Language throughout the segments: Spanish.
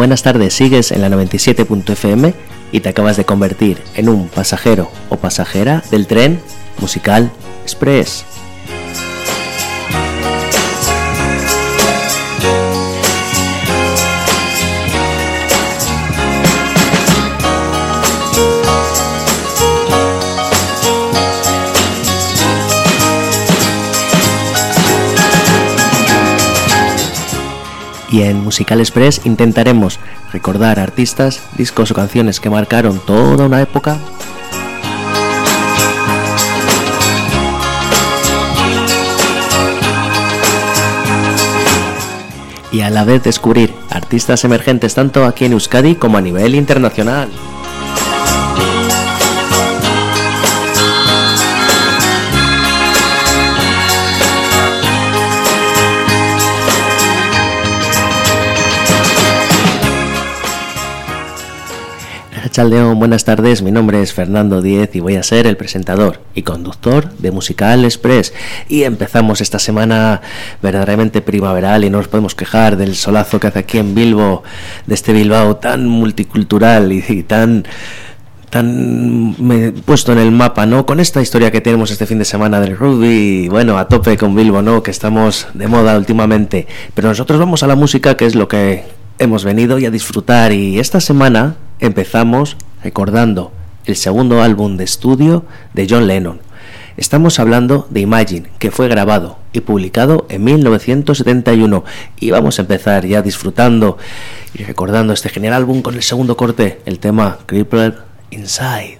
Buenas tardes. Sigues en la 97.fm y te acabas de convertir en un pasajero o pasajera del tren musical Express. Y en Musical Express intentaremos recordar artistas, discos o canciones que marcaron toda una época y a la vez descubrir artistas emergentes tanto aquí en Euskadi como a nivel internacional. Chaldeón, buenas tardes. Mi nombre es Fernando Diez y voy a ser el presentador y conductor de Musical Express. Y empezamos esta semana verdaderamente primaveral y no nos podemos quejar del solazo que hace aquí en Bilbo, de este Bilbao tan multicultural y, tan tan puesto en el mapa, ¿no? Con esta historia que tenemos este fin de semana del rugby, bueno, a tope con Bilbo, ¿no? Que estamos de moda últimamente. Pero nosotros vamos a la música, que es lo que hemos venido y a disfrutar. Y esta semana empezamos recordando el segundo álbum de estudio de John Lennon. Estamos hablando de Imagine, que fue grabado y publicado en 1971. Y vamos a empezar ya disfrutando y recordando este genial álbum con el segundo corte, el tema Crippled Inside.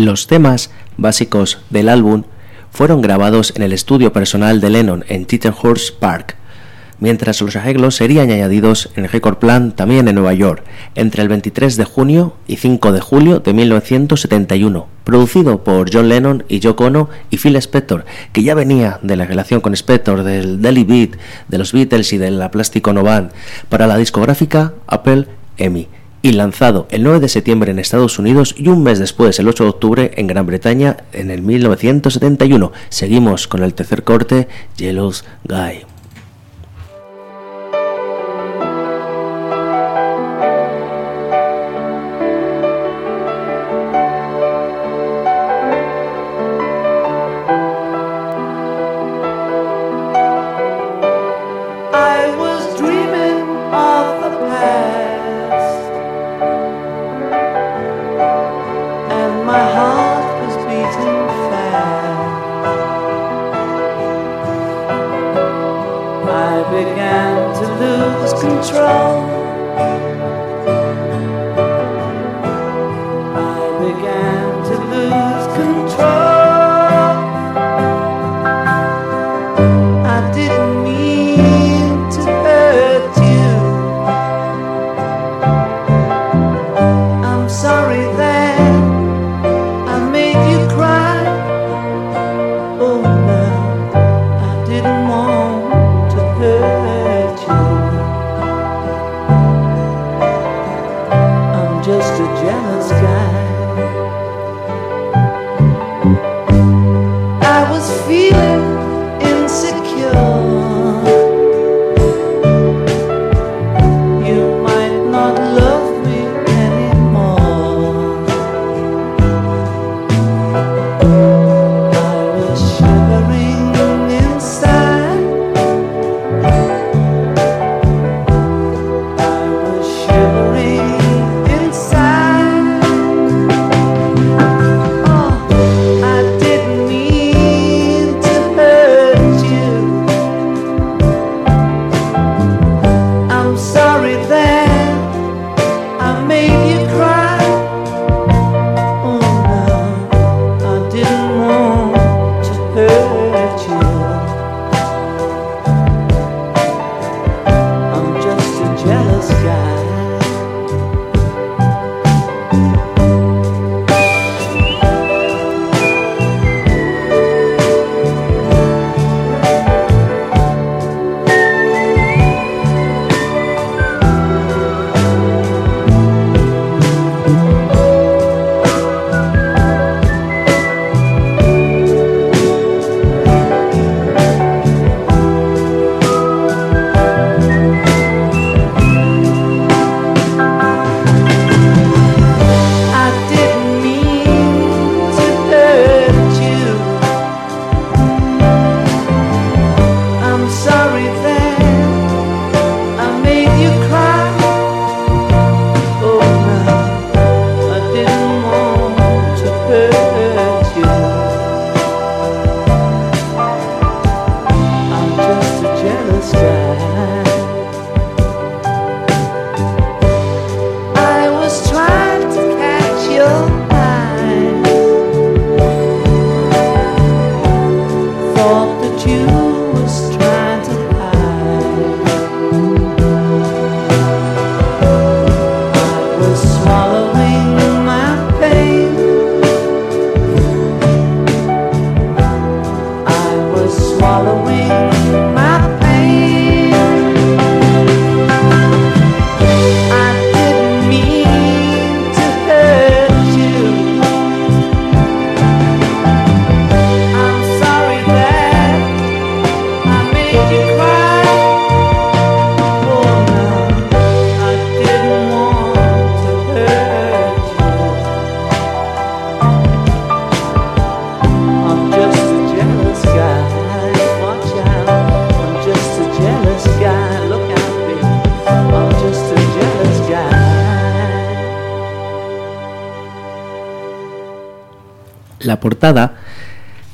Los temas básicos del álbum fueron grabados en el estudio personal de Lennon en Tittenhurst Park, mientras los arreglos serían añadidos en Record Plan también en Nueva York, entre el 23 de junio y 5 de julio de 1971, producido por John Lennon y Yoko Ono y Phil Spector, que ya venía de la relación con Spector, del Daily Beat, de los Beatles y de la Plástico No Band, para la discográfica Apple EMI y lanzado el 9 de septiembre en Estados Unidos y un mes después, el 8 de octubre, en Gran Bretaña en el 1971. Seguimos con el tercer corte, Jealous Guy.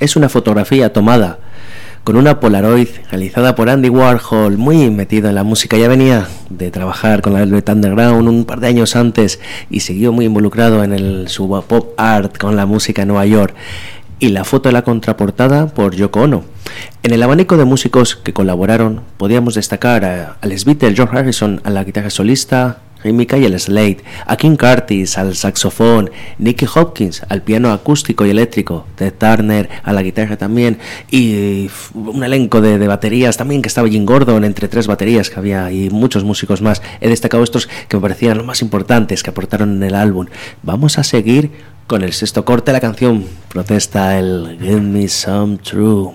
Es una fotografía tomada con una Polaroid realizada por Andy Warhol, muy metido en la música. Ya venía de trabajar con la Velvet Underground un par de años antes y siguió muy involucrado en el sub pop art con la música en Nueva York. Y la foto de la contraportada por Yoko Ono. En el abanico de músicos que colaboraron podíamos destacar a, al Beatles, George Harrison a la guitarra solista, y el Slade, a King Curtis al saxofón, Nicky Hopkins al piano acústico y eléctrico, Ted Turner a la guitarra también, y un elenco de, baterías también que estaba Jim Gordon entre tres baterías que había y muchos músicos más. He destacado estos que me parecían los más importantes que aportaron en el álbum. Vamos a seguir con el sexto corte de la canción. Protesta el Give Me Some True.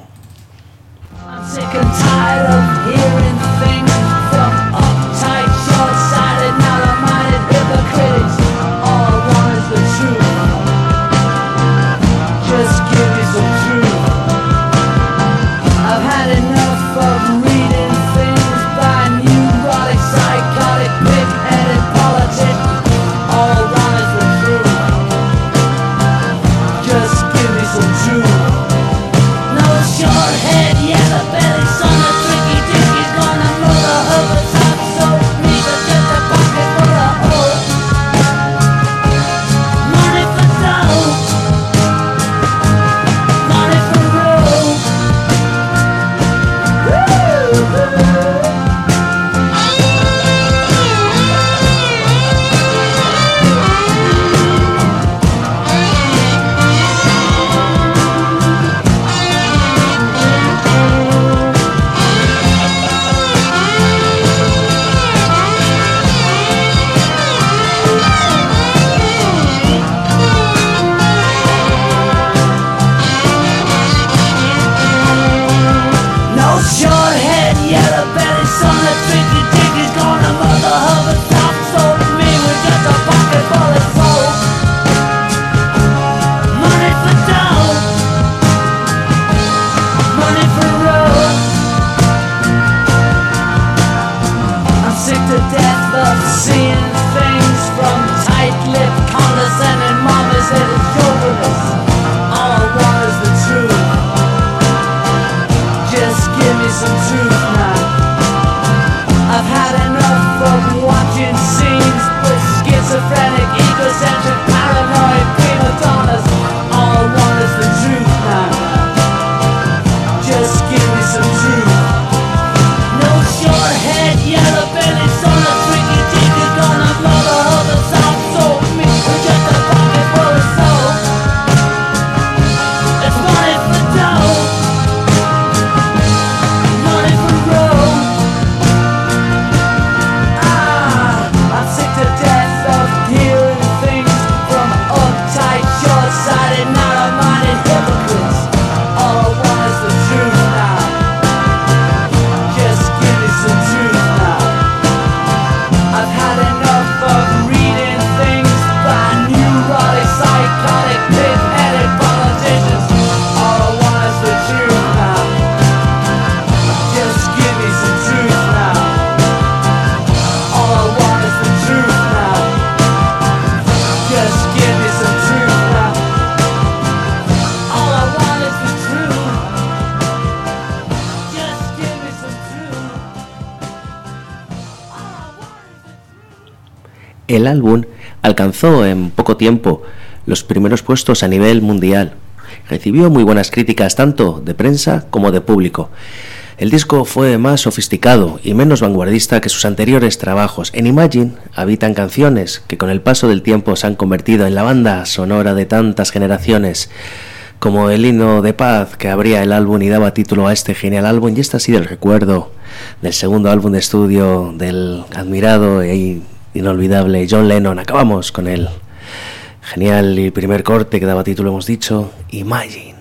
El álbum alcanzó en poco tiempo los primeros puestos a nivel mundial. Recibió muy buenas críticas tanto de prensa como de público. El disco fue más sofisticado y menos vanguardista que sus anteriores trabajos. En Imagine habitan canciones que con el paso del tiempo se han convertido en la banda sonora de tantas generaciones, como el himno de paz que abría el álbum y daba título a este genial álbum, y este ha sido el recuerdo del segundo álbum de estudio del admirado e inolvidable John Lennon. Acabamos con el genial y primer corte que daba título, hemos dicho, Imagine.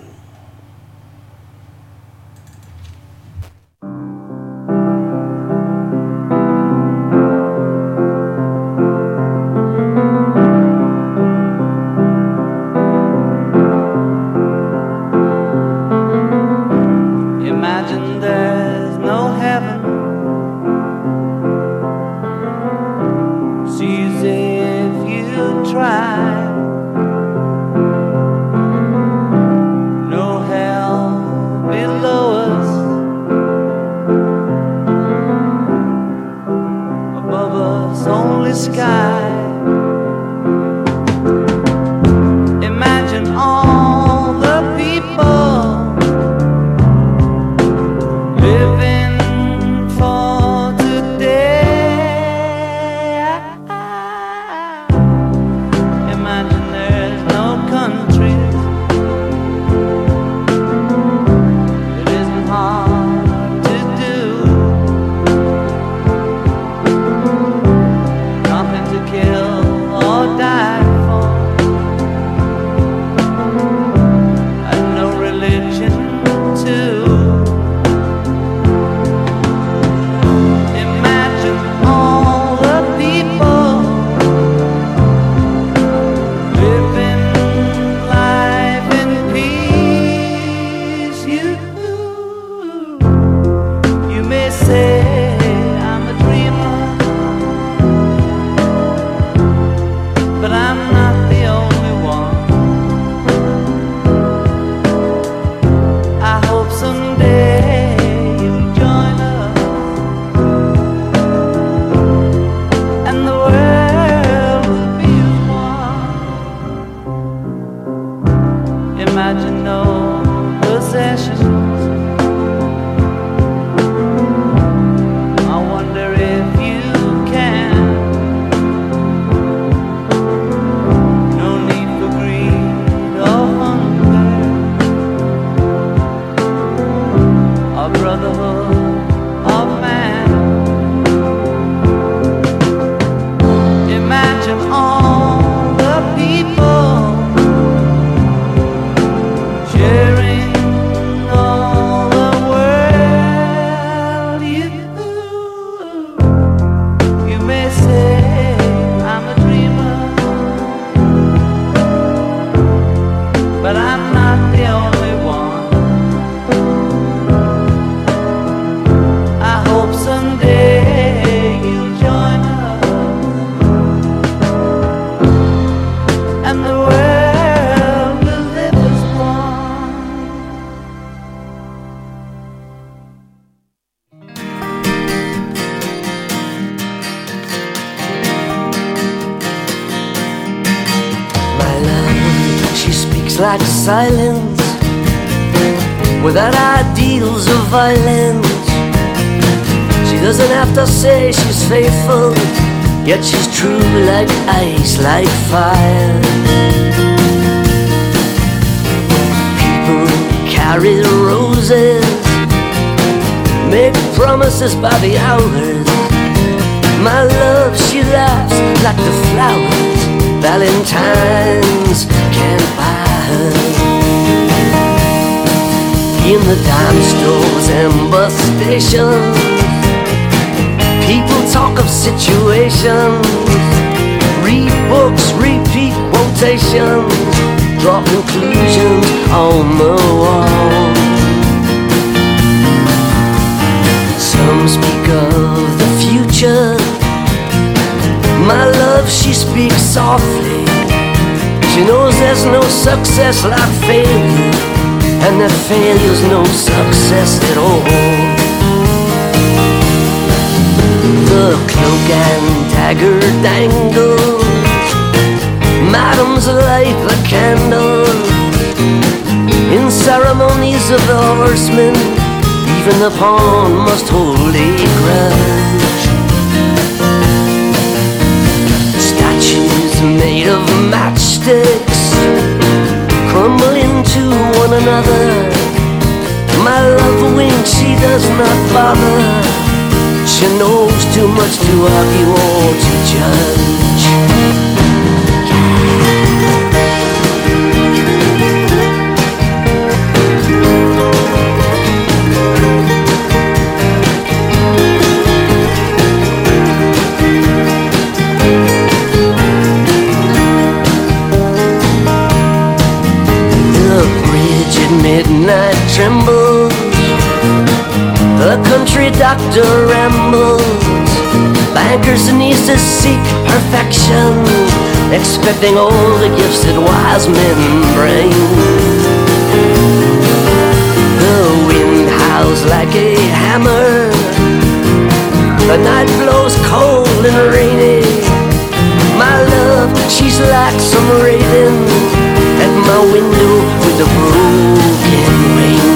She's faithful, yet she's true like ice, like fire. People carry roses, make promises by the hours. My love, she laughs like the flowers. Valentine's can't buy her. In the dime stores and bus stations, people talk of situations. Read books, repeat quotations, draw conclusions on the wall. Some speak of the future. My love, she speaks softly. She knows there's no success like failure, and that failure's no success at all. The cloak and dagger dangles, madams light the candle. In ceremonies of the horsemen, even the pawn must hold a grudge. Statues made of matchsticks crumble into one another. My love winks, she does not bother. She knows too much to argue or to judge. Midnight trembles. Country doctor rambles. Bankers and to seek perfection, expecting all the gifts that wise men bring. The wind howls like a hammer. The night blows cold and rainy. My love, she's like some raven at my window with a broken wing.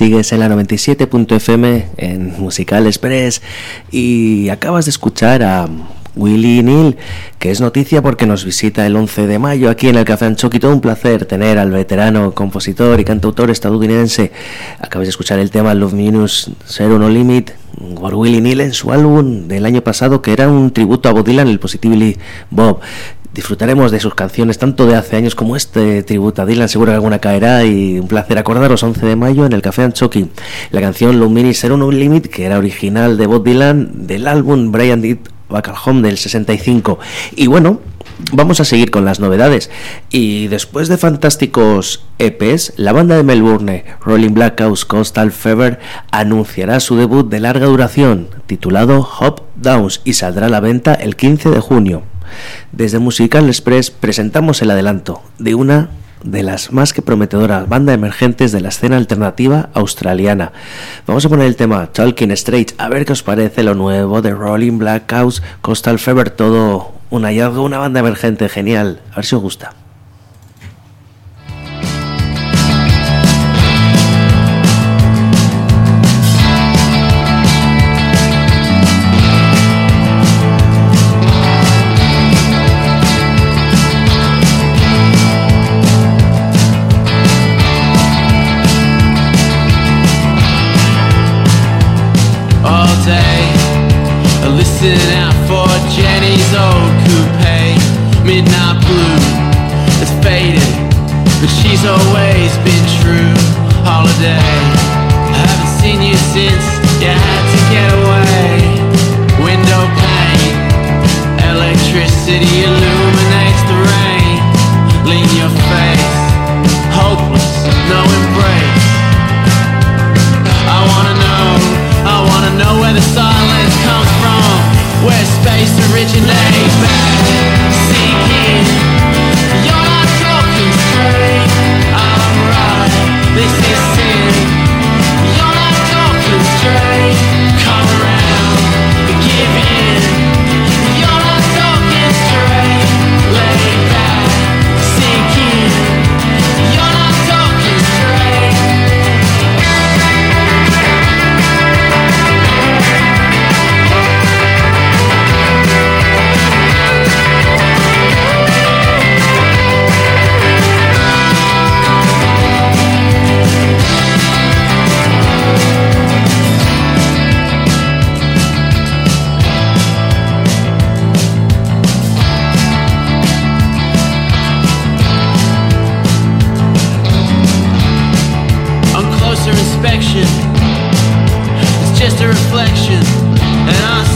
Sigues en la 97.fm en Musical Express y acabas de escuchar a Willy Neal, que es noticia porque nos visita el 11 de mayo aquí en el Café Anchoqui. Todo un placer tener al veterano compositor y cantautor estadounidense. Acabas de escuchar el tema Love Minus Zero No Limit por Willy Neal en su álbum del año pasado, que era un tributo a Bob Dylan, el Positively Bob. Disfrutaremos de sus canciones tanto de hace años como este tributo a Dylan, seguro que alguna caerá y un placer acordaros 11 de mayo en el Café Anchoqui. La canción Lumini Zero No Limit, que era original de Bob Dylan del álbum Brian Did Back at Home del 65. Y bueno, vamos a seguir con las novedades. Y después de fantásticos EPs, la banda de Melbourne, Rolling Blackouts Coastal Fever, anunciará su debut de larga duración, titulado Hop Downs, y saldrá a la venta el 15 de junio. Desde Musical Express presentamos el adelanto de una de las más que prometedoras bandas emergentes de la escena alternativa australiana. Vamos a poner el tema Talking Straight, a ver qué os parece lo nuevo de Rolling Black House, Coastal Fever, todo un hallazgo, una banda emergente genial. A ver si os gusta. Inspection. It's just a reflection, and I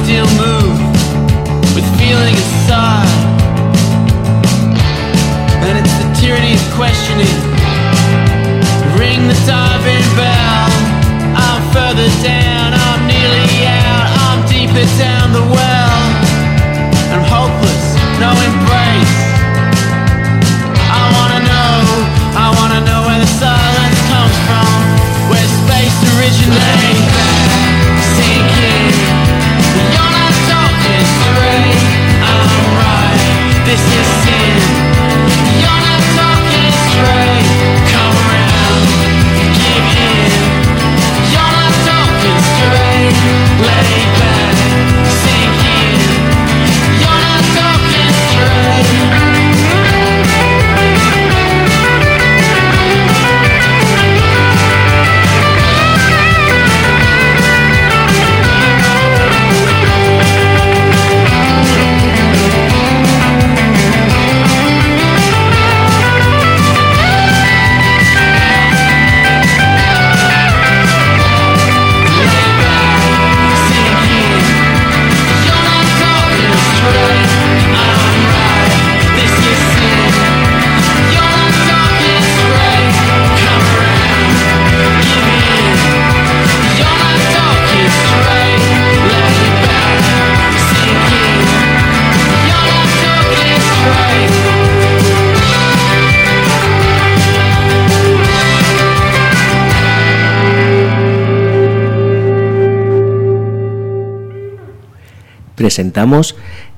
presentamos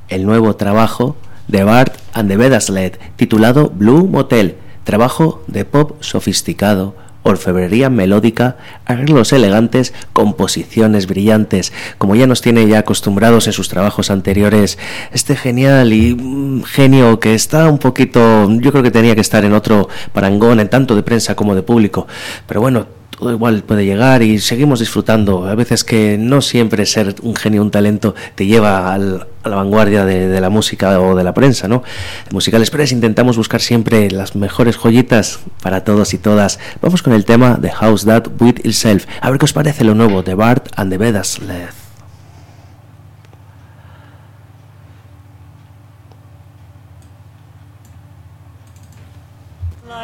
el nuevo trabajo de Bart and the Bedasled, titulado Blue Motel, trabajo de pop sofisticado, orfebrería melódica, arreglos elegantes, composiciones brillantes, como ya nos tiene ya acostumbrados en sus trabajos anteriores, este genial y mm, genio que está un poquito, yo creo que tenía que estar en otro parangón, en tanto de prensa como de público, pero bueno, todo igual puede llegar y seguimos disfrutando. A veces que no siempre ser un genio, un talento, te lleva a la vanguardia de, la música o de la prensa, ¿no? En Musical Express intentamos buscar siempre las mejores joyitas para todos y todas. Vamos con el tema de House That With Itself. A ver qué os parece lo nuevo de Bart and the Bedasled.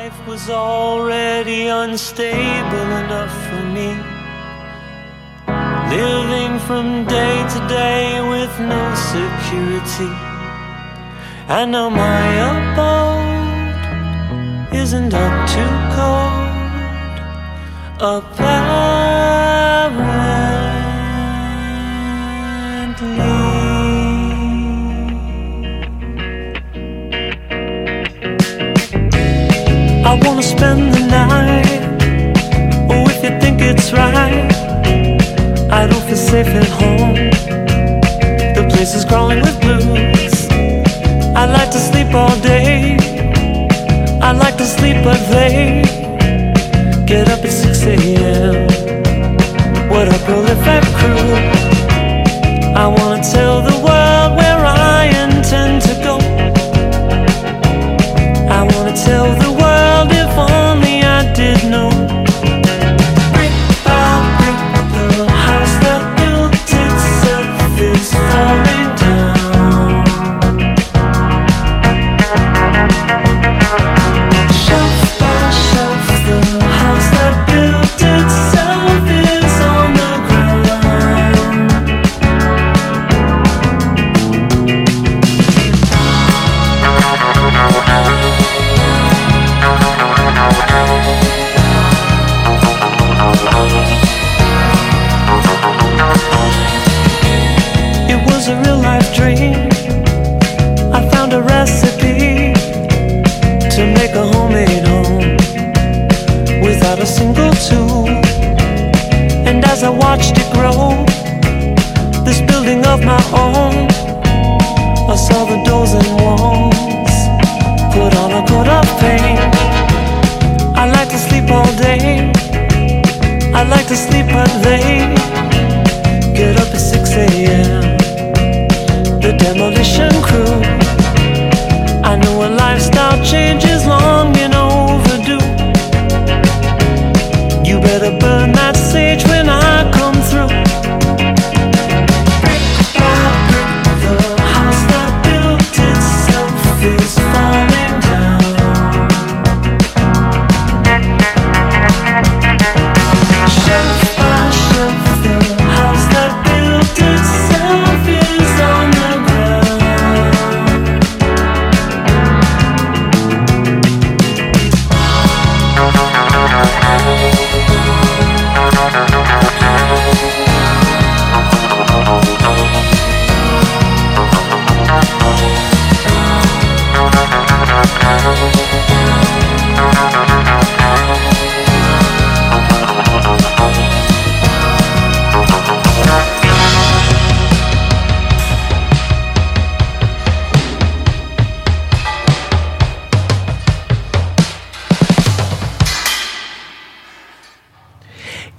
Life was already unstable enough for me. Living from day to day with no security. And now my abode isn't up to code. A Apparently. I wanna spend the night. Oh, if you think it's right, I don't feel safe at home. The place is crawling with blues. I like to sleep all day. I like to sleep, but they get up at 6 a.m. What a Roll FM crew? I wanna tell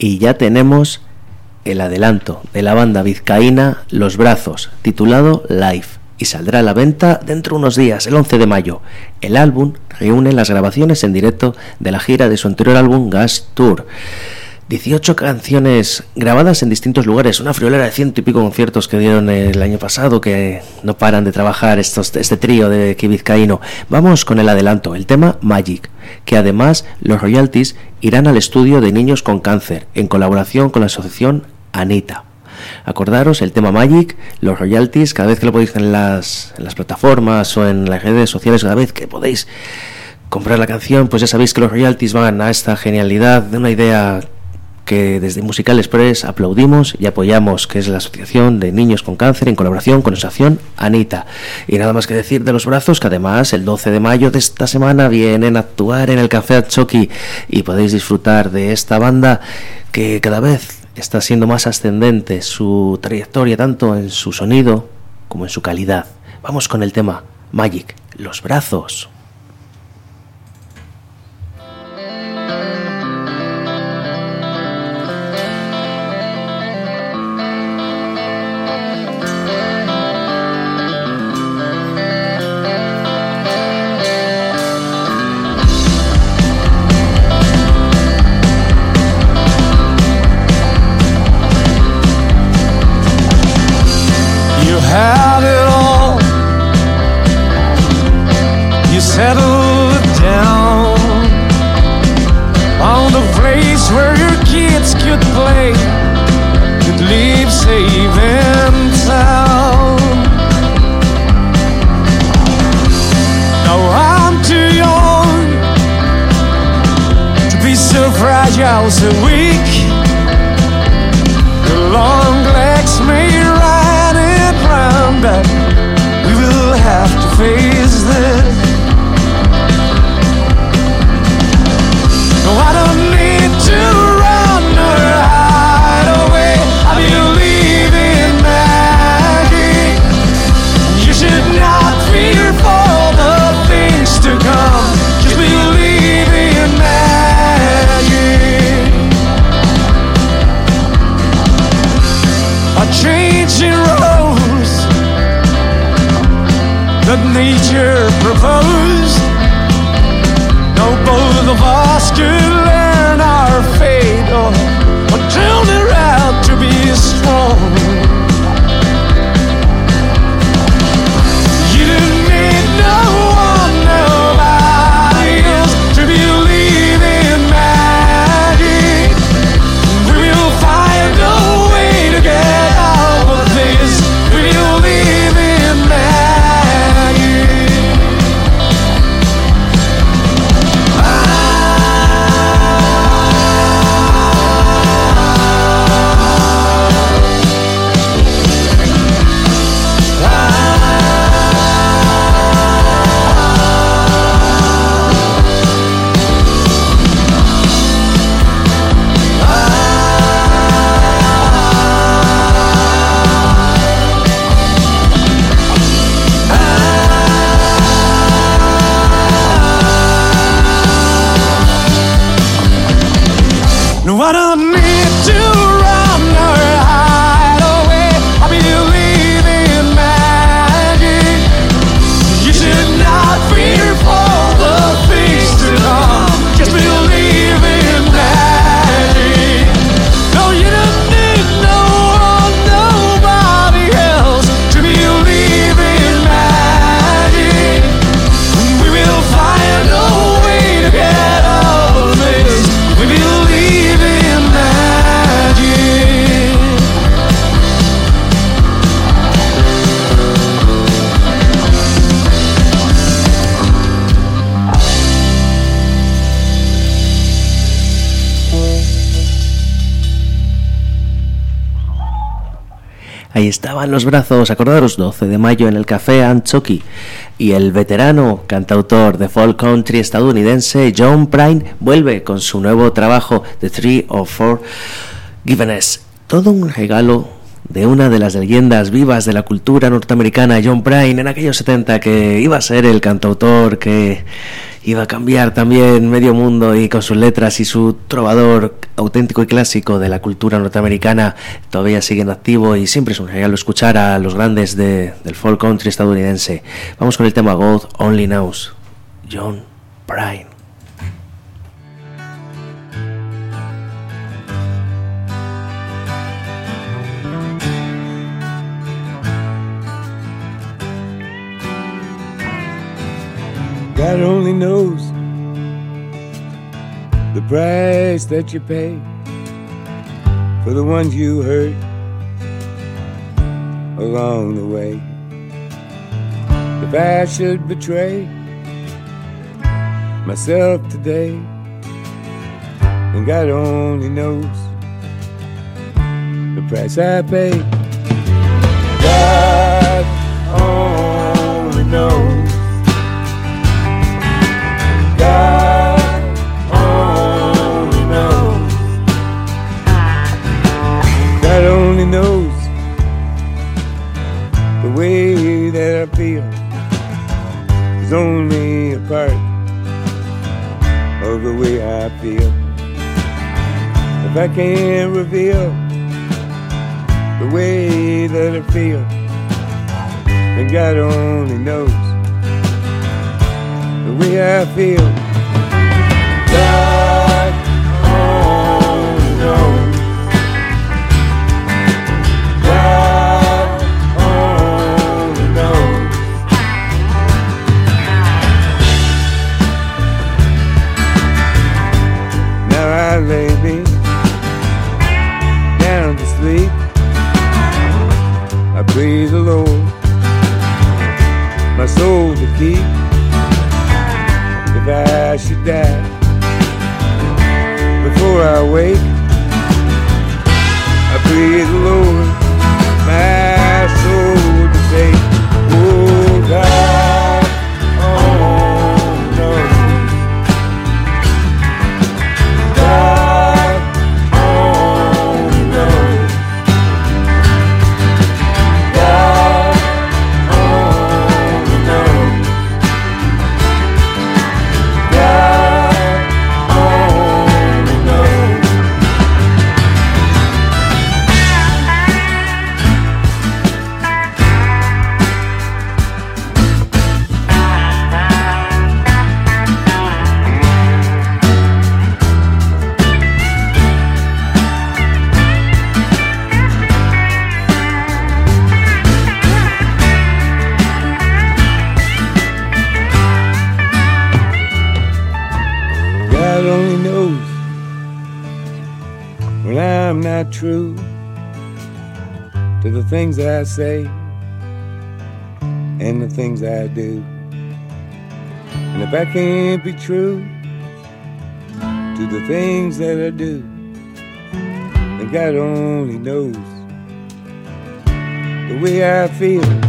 Y ya tenemos el adelanto de la banda vizcaína Los Brazos, titulado Live, y saldrá a la venta dentro de unos días, el 11 de mayo. El álbum reúne las grabaciones en directo de la gira de su anterior álbum Gas Tour. 18 canciones grabadas en distintos lugares, una friolera de ciento y pico conciertos que dieron el año pasado, que no paran de trabajar estos, este trío de aquí vizcaíno. Vamos con el adelanto, el tema Magic, que además los royalties irán al estudio de niños con cáncer, en colaboración con la asociación Anita. Acordaros, el tema Magic, los royalties, cada vez que lo podéis en las, en las plataformas o en las redes sociales, cada vez que podéis comprar la canción, pues ya sabéis que los royalties van a esta genialidad de una idea que desde Musical Express aplaudimos y apoyamos, que es la Asociación de Niños con Cáncer en colaboración con Asociación Anita. Y nada más que decir de los brazos, que además el 12 de mayo de esta semana vienen a actuar en el Café Achoki y podéis disfrutar de esta banda que cada vez está siendo más ascendente su trayectoria tanto en su sonido como en su calidad. Vamos con el tema Magic, los brazos. had it all. You settled down on the place where your kids could play, could leave safe and sound. Now I'm too young to be so fragile, so weak. Estaban los brazos, acordaros, 12 de mayo en el Café Anchoqui. Y el veterano cantautor de folk country estadounidense John Prine vuelve con su nuevo trabajo The Three of Four Giveness. Todo un regalo de una de las leyendas vivas de la cultura norteamericana, John Prine, en aquellos 70 que iba a ser el cantautor que iba a cambiar también medio mundo y con sus letras y su trovador auténtico y clásico de la cultura norteamericana todavía siguen activo y siempre es un regalo escuchar a los grandes de, del folk country estadounidense. Vamos con el tema God Only Knows, John Prine. God only knows the price that you pay for the ones you hurt along the way. If I should betray myself today, then God only knows the price I pay. God only knows. The way I feel. If I can't reveal the way that I feel, then God only knows the way I feel. Keep. If I should die before I wake, I say and the things I do. And if I can't be true to the things that I do, then God only knows the way I feel.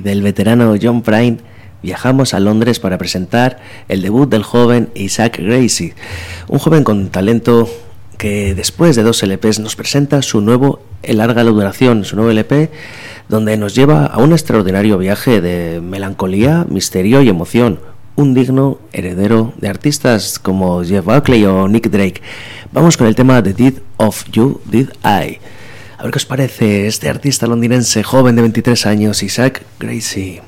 Del veterano John Prine viajamos a Londres para presentar el debut del joven Isaac Gracie, un joven con talento que después de dos LPs nos presenta su nuevo larga la duración, su nuevo LP, donde nos lleva a un extraordinario viaje de melancolía, misterio y emoción, un digno heredero de artistas como Jeff Buckley o Nick Drake. Vamos con el tema The Deed of You Did I. A ver qué os parece este artista londinense joven de 23 años, Isaac Gracie.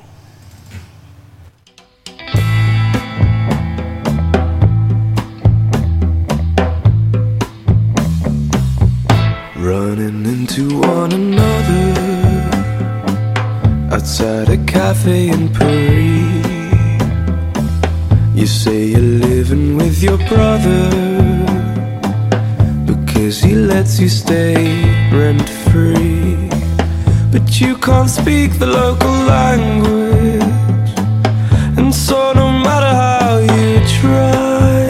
Running into one another outside a cafe in Paris. You say you're living with your brother because he lets you stay rent free. But you can't speak the local language, and so no matter how you try,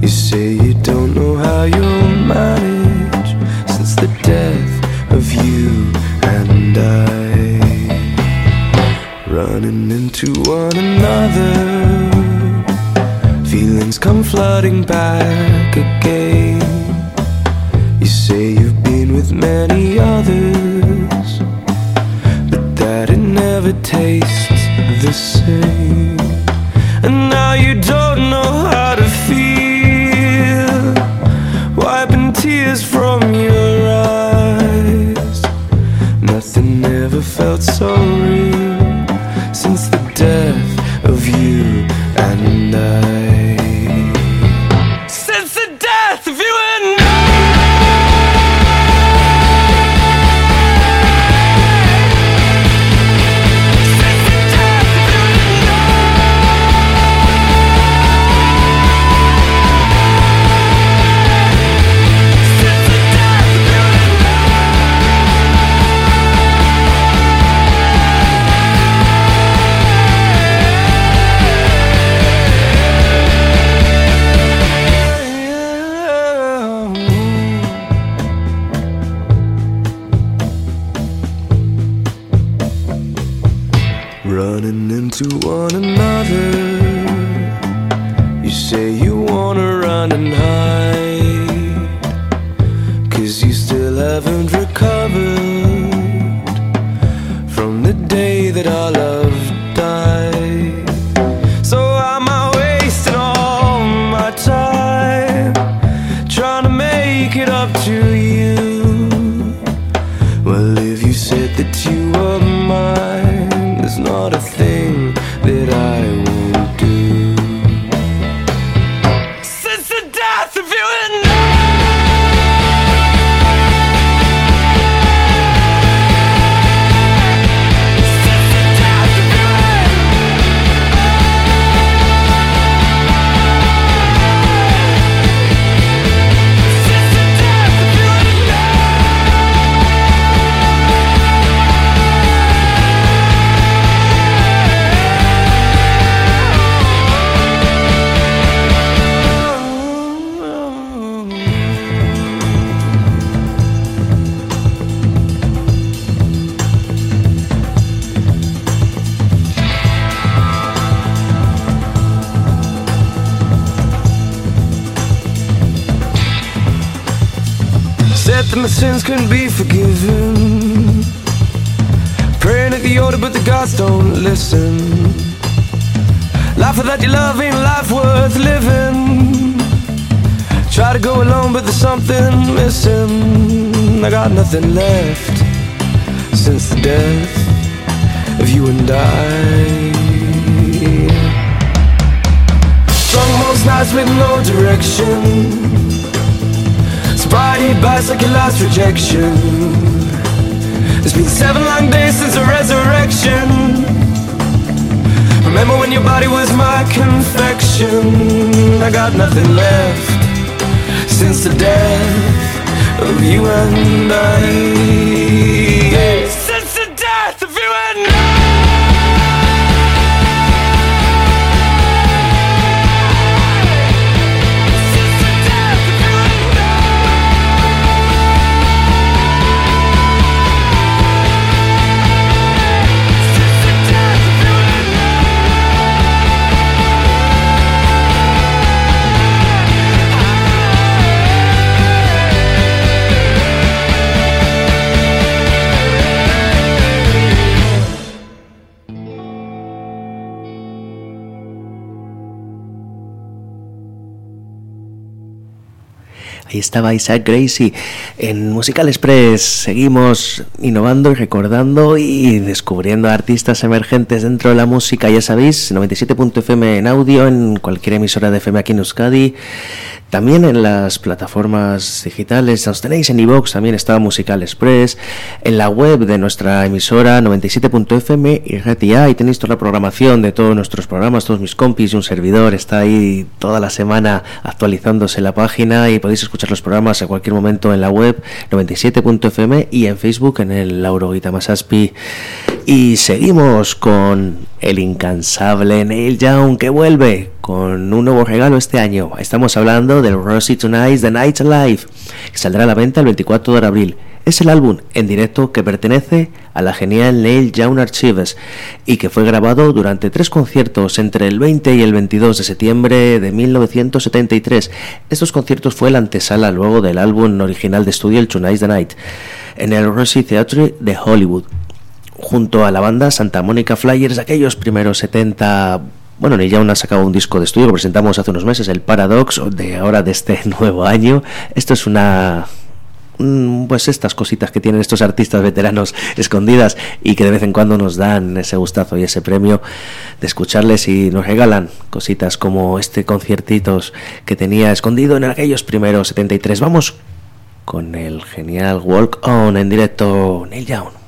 you say you don't know how you'll manage since the death of you and I. Running into one another, feelings come flooding back again. Say you've been with many others, but that it never tastes the same. And now you don't know how to feel, wiping tears from your eyes. Nothing ever felt so Life without your love ain't life worth living. Try to go alone, but there's something missing. I got nothing left since the death of you and I. Strung most nights with no direction. Spotted by second last rejection. It's been seven long days since the resurrection. Remember when your body was my confection? I got nothing left since the death of you and I. Ahí estaba Isaac Gracie en Musical Express. Seguimos innovando y recordando y descubriendo artistas emergentes dentro de la música. Ya sabéis, 97.fm en audio, en cualquier emisora de FM aquí en Euskadi. También en las plataformas digitales, nos tenéis en iVoox, también está Musical Express, en la web de nuestra emisora 97.fm y RTI, tenéis toda la programación de todos nuestros programas, todos mis compis y un servidor, está ahí toda la semana actualizándose la página y podéis escuchar los programas a cualquier momento en la web 97.fm y en Facebook en el Lauro Guitamassaspi. Y seguimos con el incansable Neil Young que vuelve con un nuevo regalo este año. Estamos hablando del Rosy Tonight's The Night Alive, que saldrá a la venta el 24 de abril. Es el álbum en directo que pertenece a la genial Neil Young Archives y que fue grabado durante tres conciertos entre el 20 y el 22 de septiembre de 1973. Estos conciertos fue la antesala luego del álbum original de estudio el Tonight's the Night en el Rosy Theatre de Hollywood junto a la banda Santa Mónica Flyers aquellos primeros 70 bueno, Neil Young ha sacado un disco de estudio que presentamos hace unos meses, el Paradox, de ahora de este nuevo año. Esto es una pues estas cositas que tienen estos artistas veteranos escondidas y que de vez en cuando nos dan ese gustazo y ese premio de escucharles y nos regalan cositas como este conciertitos que tenía escondido en aquellos primeros 73. Vamos con el genial Walk On en directo Neil Young.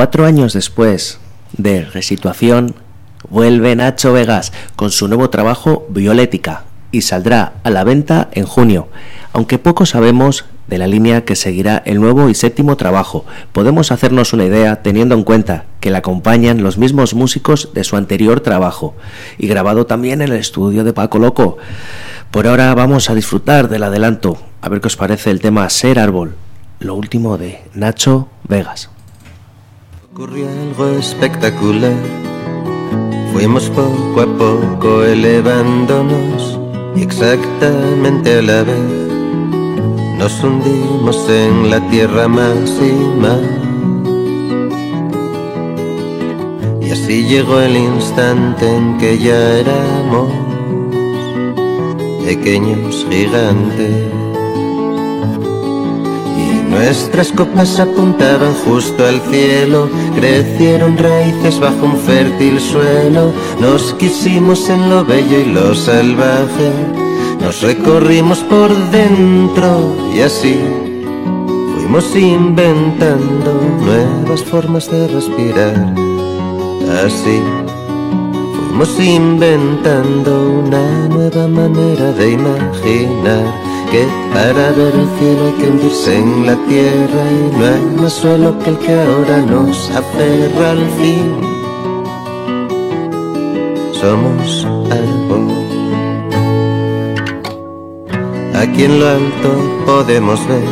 Cuatro años después de Resituación, vuelve Nacho Vegas con su nuevo trabajo Violética y saldrá a la venta en junio, aunque poco sabemos de la línea que seguirá el nuevo y séptimo trabajo. Podemos hacernos una idea teniendo en cuenta que le acompañan los mismos músicos de su anterior trabajo y grabado también en el estudio de Paco Loco. Por ahora vamos a disfrutar del adelanto, a ver qué os parece el tema Ser Árbol, lo último de Nacho Vegas. Ocurrió algo espectacular. Fuimos poco a poco elevándonos exactamente a la vez nos hundimos en la tierra más y más. Y así llegó el instante en que ya éramos pequeños gigantes. Nuestras copas apuntaban justo al cielo, crecieron raíces bajo un fértil suelo, nos quisimos en lo bello y lo salvaje, nos recorrimos por dentro y así fuimos inventando nuevas formas de respirar. Así fuimos inventando una nueva manera de imaginar que para ver el cielo hay que hundirse en la tierra y no hay más suelo que el que ahora nos aferra al fin. Somos algo. Aquí en lo alto podemos ver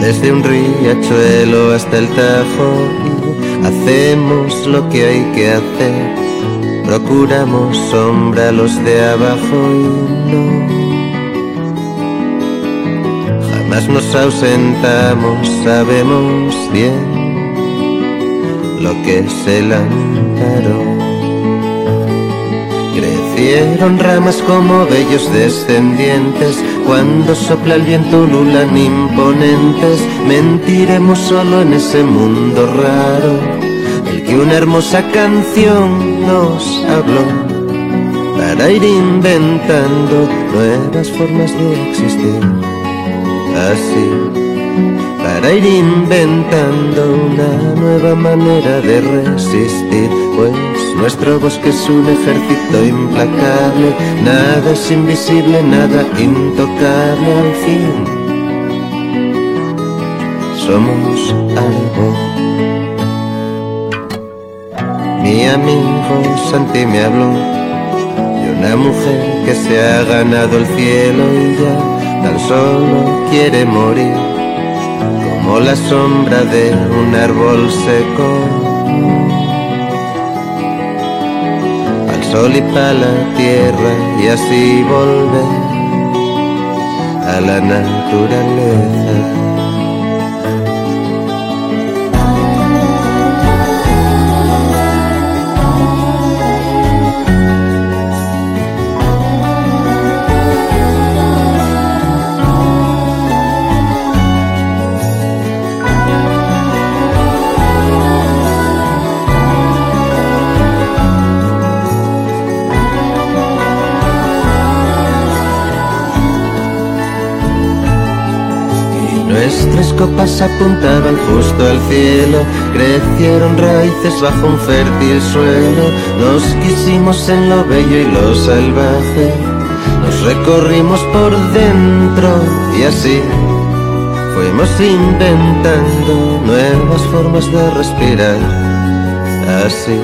desde un riachuelo hasta el Tajo. Hacemos lo que hay que hacer, procuramos sombra a los de abajo y no nos ausentamos, sabemos bien lo que es el. Crecieron ramas como bellos descendientes, cuando sopla el viento lulan imponentes, mentiremos solo en ese mundo raro, el que una hermosa canción nos habló, para ir inventando nuevas formas de existir así para ir inventando una nueva manera de resistir, pues nuestro bosque es un ejército implacable, nada es invisible, nada intocable al fin. Somos algo. Mi amigo Santi me habló de una mujer que se ha ganado el cielo y ya tan solo quiere morir, como la sombra de un árbol seco. Al sol y para la tierra y así volver a la naturaleza. Apuntaban justo al cielo, crecieron raíces bajo un fértil suelo, nos quisimos en lo bello y lo salvaje, nos recorrimos por dentro y así fuimos inventando nuevas formas de respirar, así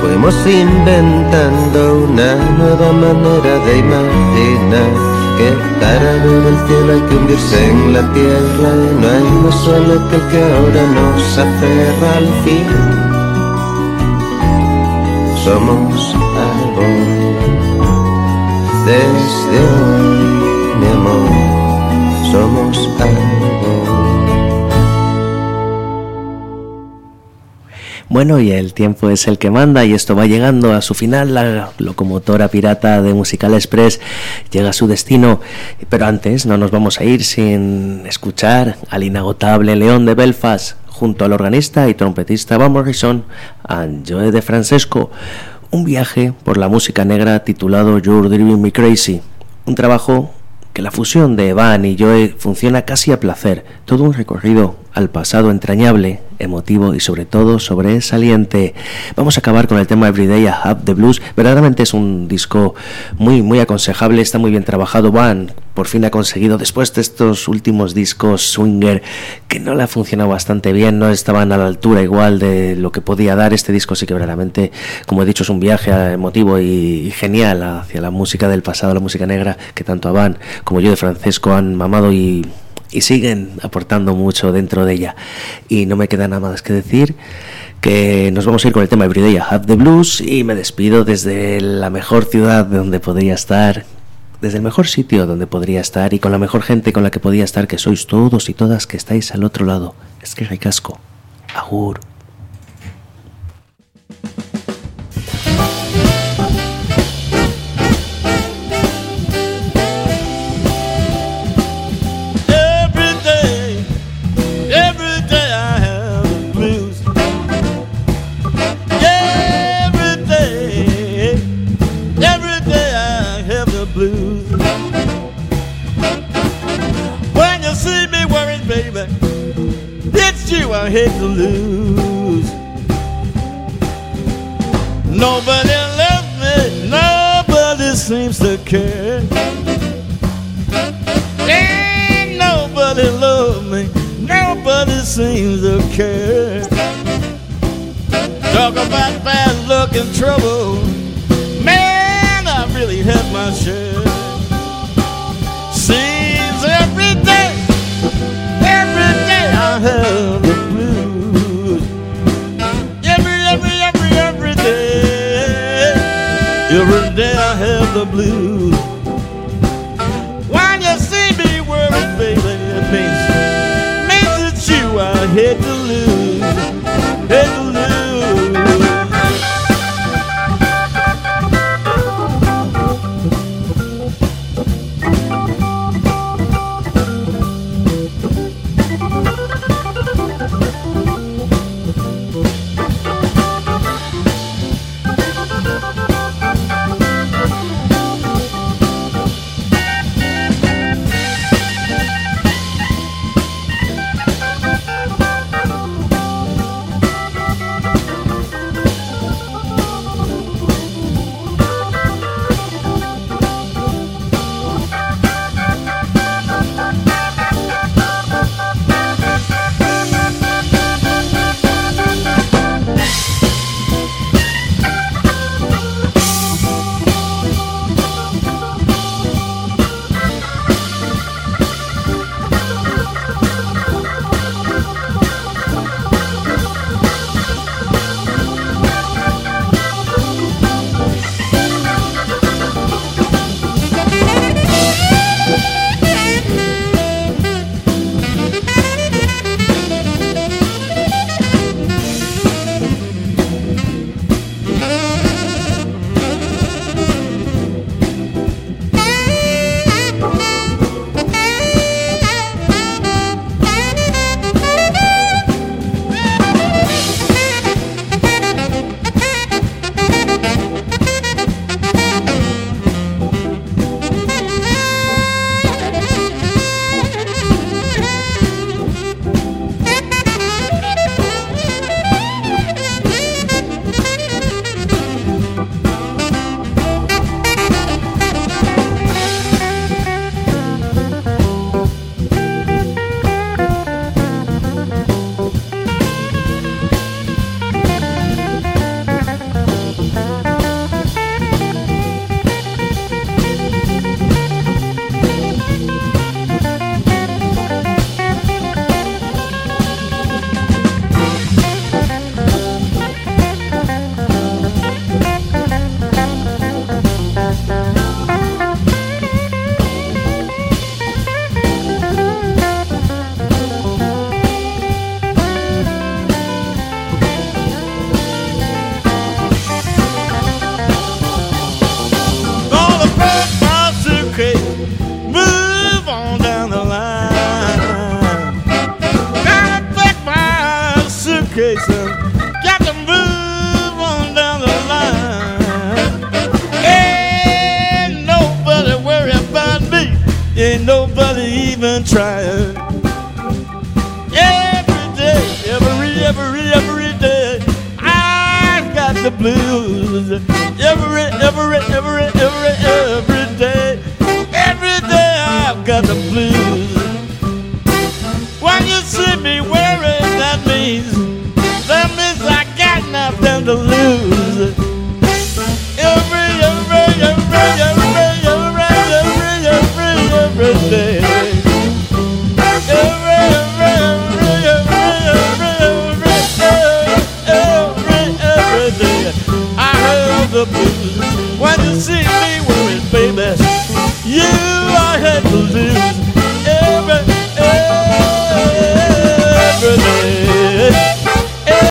fuimos inventando una nueva manera de imaginar que para ver el cielo hay que hundirse en la tierra y no hay más suelo que que ahora nos aferra al fin. Somos algo desde hoy, mi amor, somos algo. Bueno, y el tiempo es el que manda y esto va llegando a su final. La locomotora pirata de Musical Express llega a su destino. Pero antes no nos vamos a ir sin escuchar al inagotable León de Belfast junto al organista y trompetista Van Morrison, a Joe de Francesco. Un viaje por la música negra titulado You're Driving Me Crazy. Un trabajo que la fusión de Van y Joe funciona casi a placer. Todo un recorrido al pasado entrañable emotivo y sobre todo sobresaliente. Vamos a acabar con el tema Everyday I Have the Blues. Verdaderamente es un disco muy muy aconsejable, está muy bien trabajado. Van por fin ha conseguido después de estos últimos discos swinger que no le ha funcionado bastante bien, no estaban a la altura igual de lo que podía dar este disco sí que verdaderamente, como he dicho, es un viaje emotivo y genial hacia la música del pasado, la música negra que tanto Van como yo de Francesco han mamado y y siguen aportando mucho dentro de ella. Y no me queda nada más que decir que nos vamos a ir con el tema Everyday I Have the Blues y me despido desde la mejor ciudad donde podría estar, desde el mejor sitio donde podría estar y con la mejor gente con la que podía estar, que sois todos y todas que estáis al otro lado. Es que casco. Agur. Hate to lose. Nobody loves me, nobody seems to care. Ain't nobody love me, nobody seems to care. Talk about bad luck and trouble, the blues. When you see me worried, baby, it means, means it's you I hate to lose.